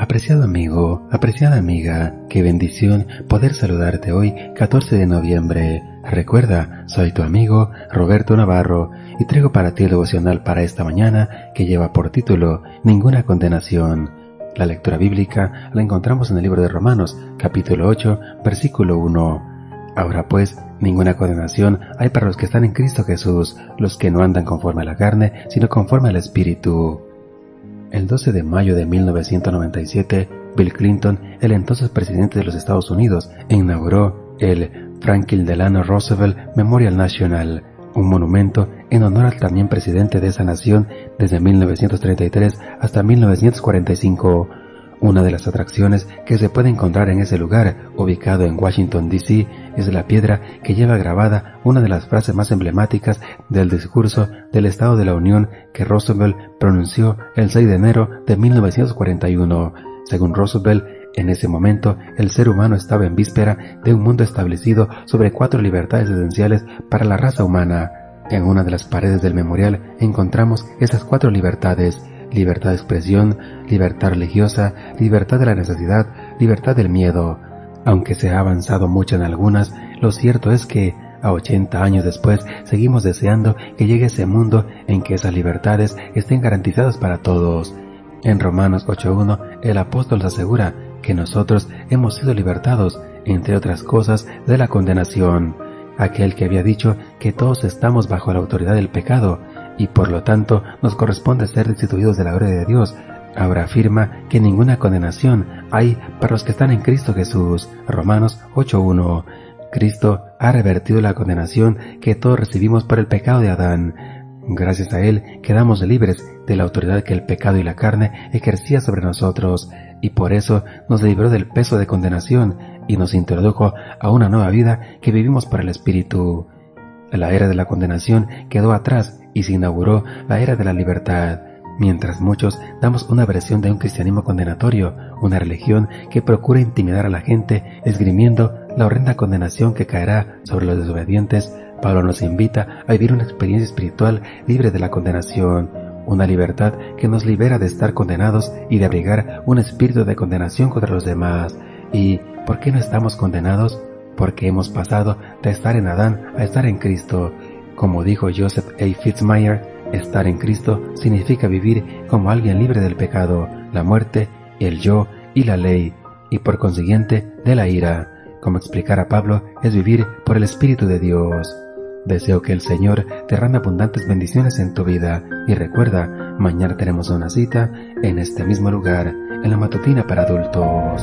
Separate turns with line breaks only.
Apreciado amigo, apreciada amiga, qué bendición poder saludarte hoy 14 de noviembre. Recuerda, soy tu amigo Roberto Navarro y traigo para ti el devocional para esta mañana que lleva por título Ninguna condenación. La lectura bíblica la encontramos en el libro de Romanos, capítulo 8, versículo 1. Ahora pues, ninguna condenación hay para los que están en Cristo Jesús, los que no andan conforme a la carne, sino conforme al Espíritu. El 12 de mayo de 1997, Bill Clinton, el entonces presidente de los Estados Unidos, inauguró el Franklin Delano Roosevelt Memorial National, un monumento en honor al también presidente de esa nación desde 1933 hasta 1945. Una de las atracciones que se puede encontrar en ese lugar, ubicado en Washington, D.C., es la piedra que lleva grabada una de las frases más emblemáticas del discurso del Estado de la Unión que Roosevelt pronunció el 6 de enero de 1941. Según Roosevelt, en ese momento, el ser humano estaba en víspera de un mundo establecido sobre cuatro libertades esenciales para la raza humana. En una de las paredes del memorial encontramos esas cuatro libertades, libertad de expresión, libertad religiosa, libertad de la necesidad, libertad del miedo. Aunque se ha avanzado mucho en algunas, lo cierto es que, a 80 años después, seguimos deseando que llegue ese mundo en que esas libertades estén garantizadas para todos. En Romanos 8.1, el apóstol asegura que nosotros hemos sido libertados, entre otras cosas, de la condenación. Aquel que había dicho que todos estamos bajo la autoridad del pecado, y por lo tanto nos corresponde ser destituidos de la gloria de Dios. Ahora afirma que ninguna condenación hay para los que están en Cristo Jesús. Romanos 8.1. Cristo ha revertido la condenación que todos recibimos por el pecado de Adán. Gracias a Él quedamos libres de la autoridad que el pecado y la carne ejercía sobre nosotros, y por eso nos libró del peso de condenación y nos introdujo a una nueva vida que vivimos por el Espíritu. La era de la condenación quedó atrás y se inauguró la era de la libertad, mientras muchos damos una versión de un cristianismo condenatorio, una religión que procura intimidar a la gente, esgrimiendo la horrenda condenación que caerá sobre los desobedientes, Pablo nos invita a vivir una experiencia espiritual libre de la condenación, una libertad que nos libera de estar condenados y de abrigar un espíritu de condenación contra los demás. ¿Y por qué no estamos condenados? Porque hemos pasado de estar en Adán a estar en Cristo como dijo Joseph A. Fitzmyer, estar en Cristo significa vivir como alguien libre del pecado, la muerte, el yo y la ley, y por consiguiente de la ira. Como explicara Pablo, es vivir por el Espíritu de Dios. Deseo que el Señor derrame abundantes bendiciones en tu vida y recuerda, mañana tenemos una cita en este mismo lugar, en la matutina para adultos.